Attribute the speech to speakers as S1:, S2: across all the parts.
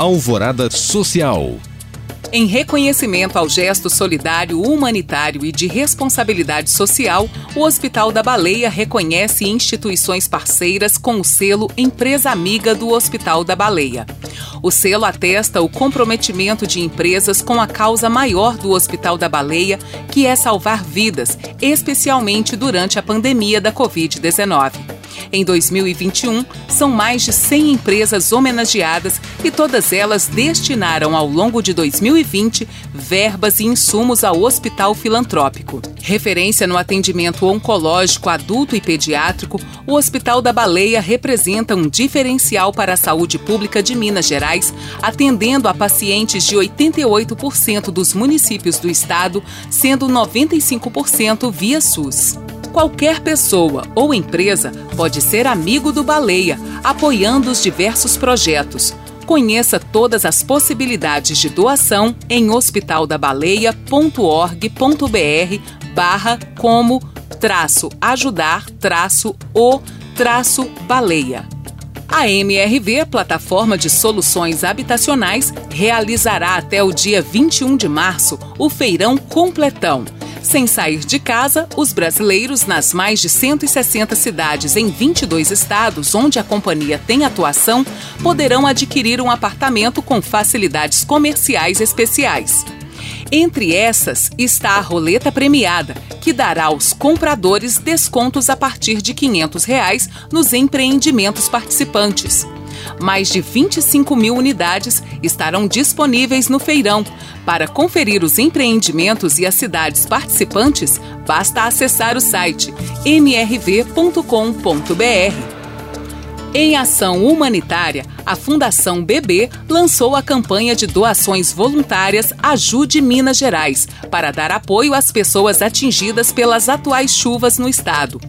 S1: Alvorada Social.
S2: Em reconhecimento ao gesto solidário, humanitário e de responsabilidade social, o Hospital da Baleia reconhece instituições parceiras com o selo Empresa Amiga do Hospital da Baleia. O selo atesta o comprometimento de empresas com a causa maior do Hospital da Baleia, que é salvar vidas, especialmente durante a pandemia da Covid-19. Em 2021, são mais de 100 empresas homenageadas e todas elas destinaram ao longo de 2020 verbas e insumos ao Hospital Filantrópico. Referência no atendimento oncológico adulto e pediátrico, o Hospital da Baleia representa um diferencial para a saúde pública de Minas Gerais, atendendo a pacientes de 88% dos municípios do estado, sendo 95% via SUS. Qualquer pessoa ou empresa pode ser amigo do Baleia, apoiando os diversos projetos. Conheça todas as possibilidades de doação em hospitaldabaleia.org.br barra como traço ajudar traço o traço baleia. A MRV, plataforma de soluções habitacionais, realizará até o dia 21 de março o Feirão Completão sem sair de casa, os brasileiros nas mais de 160 cidades em 22 estados onde a companhia tem atuação poderão adquirir um apartamento com facilidades comerciais especiais. Entre essas está a roleta premiada, que dará aos compradores descontos a partir de 500 reais nos empreendimentos participantes. Mais de 25 mil unidades estarão disponíveis no feirão. Para conferir os empreendimentos e as cidades participantes, basta acessar o site mrv.com.br. Em ação humanitária, a Fundação BB lançou a campanha de doações voluntárias Ajude Minas Gerais, para dar apoio às pessoas atingidas pelas atuais chuvas no estado.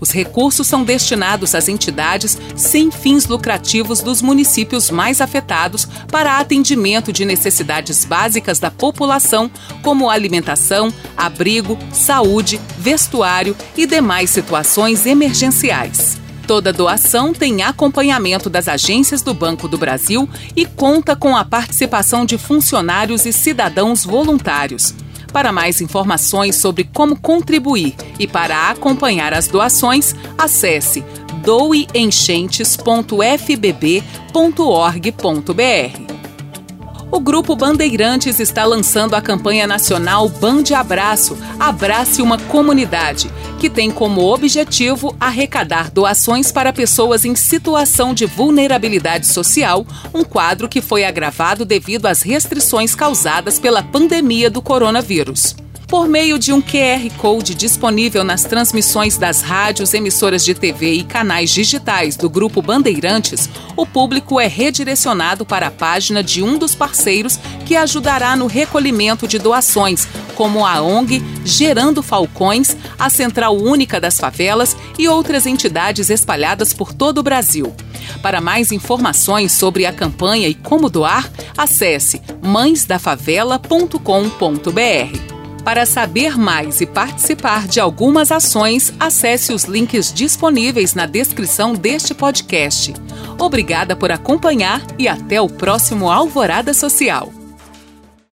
S2: Os recursos são destinados às entidades sem fins lucrativos dos municípios mais afetados para atendimento de necessidades básicas da população, como alimentação, abrigo, saúde, vestuário e demais situações emergenciais. Toda doação tem acompanhamento das agências do Banco do Brasil e conta com a participação de funcionários e cidadãos voluntários. Para mais informações sobre como contribuir e para acompanhar as doações, acesse doeenchentes.fbb.org.br. O Grupo Bandeirantes está lançando a campanha nacional Bande Abraço Abrace uma Comunidade, que tem como objetivo arrecadar doações para pessoas em situação de vulnerabilidade social, um quadro que foi agravado devido às restrições causadas pela pandemia do coronavírus. Por meio de um QR Code disponível nas transmissões das rádios, emissoras de TV e canais digitais do Grupo Bandeirantes, o público é redirecionado para a página de um dos parceiros que ajudará no recolhimento de doações, como a ONG Gerando Falcões, a Central Única das Favelas e outras entidades espalhadas por todo o Brasil. Para mais informações sobre a campanha e como doar, acesse mãesdafavela.com.br. Para saber mais e participar de algumas ações, acesse os links disponíveis na descrição deste podcast. Obrigada por acompanhar e até o próximo Alvorada Social.